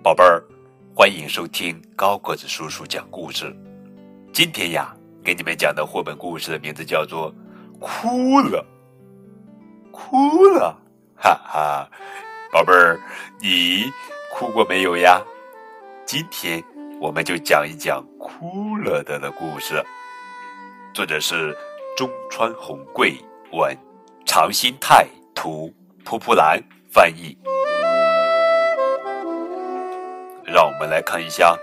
宝贝儿，欢迎收听高个子叔叔讲故事。今天呀，给你们讲的绘本故事的名字叫做《哭了，哭了》，哈哈！宝贝儿，你哭过没有呀？今天我们就讲一讲哭了的的故事。作者是中川红贵文，长新泰图，蒲蒲兰翻译。让我们来看一下，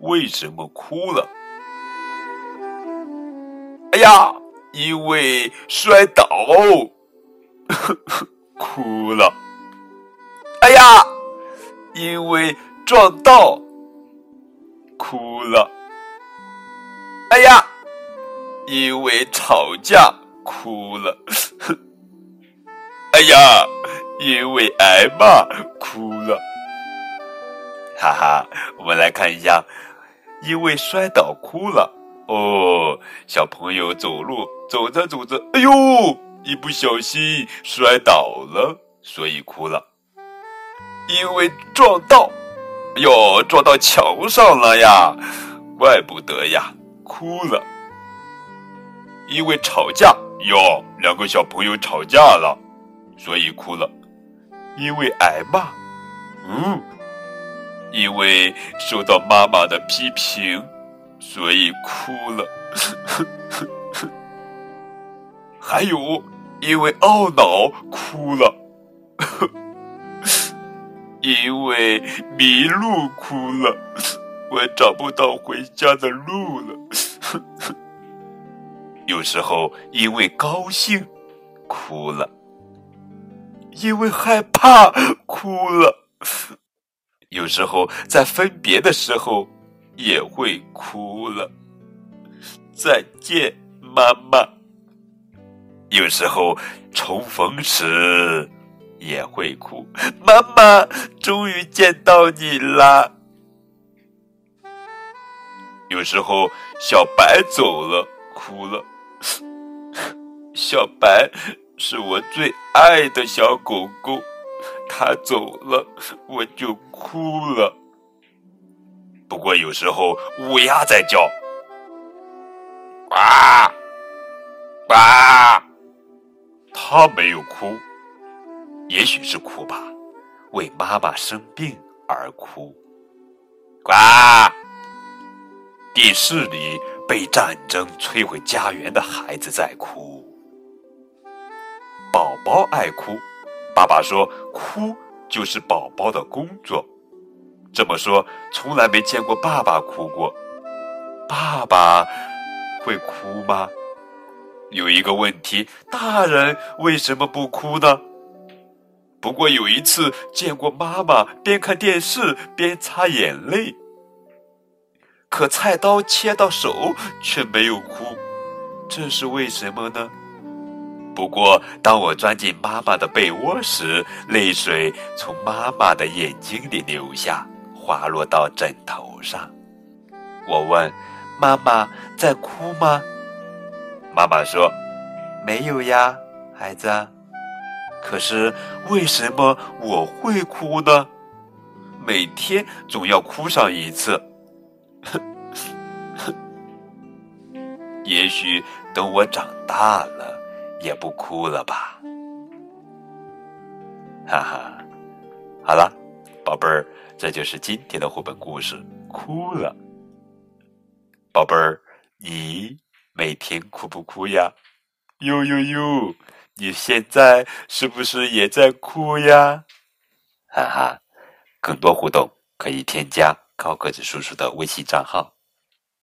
为什么哭了？哎呀，因为摔倒，哭了。哎呀，因为撞到，哭了。哎呀，因为吵架，哭了。哎呀，因为挨骂，哭了。哈哈，我们来看一下，因为摔倒哭了哦。小朋友走路走着走着，哎呦，一不小心摔倒了，所以哭了。因为撞到，哟，撞到墙上了呀，怪不得呀，哭了。因为吵架，哟，两个小朋友吵架了，所以哭了。因为挨骂，嗯。因为受到妈妈的批评，所以哭了。还有，因为懊恼哭了。因为迷路哭了，我找不到回家的路了。有时候因为高兴哭了，因为害怕哭了。有时候在分别的时候也会哭了，再见妈妈。有时候重逢时也会哭，妈妈终于见到你啦。有时候小白走了，哭了。小白是我最爱的小狗狗。他走了，我就哭了。不过有时候乌鸦在叫，呱呱，他没有哭，也许是哭吧，为妈妈生病而哭。呱，电视里被战争摧毁家园的孩子在哭，宝宝爱哭。爸爸说：“哭就是宝宝的工作。”这么说，从来没见过爸爸哭过。爸爸会哭吗？有一个问题：大人为什么不哭呢？不过有一次见过妈妈边看电视边擦眼泪，可菜刀切到手却没有哭，这是为什么呢？不过，当我钻进妈妈的被窝时，泪水从妈妈的眼睛里流下，滑落到枕头上。我问：“妈妈在哭吗？”妈妈说：“没有呀，孩子。”可是为什么我会哭呢？每天总要哭上一次。也许等我长大了。也不哭了吧，哈哈，好了，宝贝儿，这就是今天的绘本故事。哭了，宝贝儿，你每天哭不哭呀？呦呦呦，你现在是不是也在哭呀？哈哈，更多互动可以添加高个子叔叔的微信账号。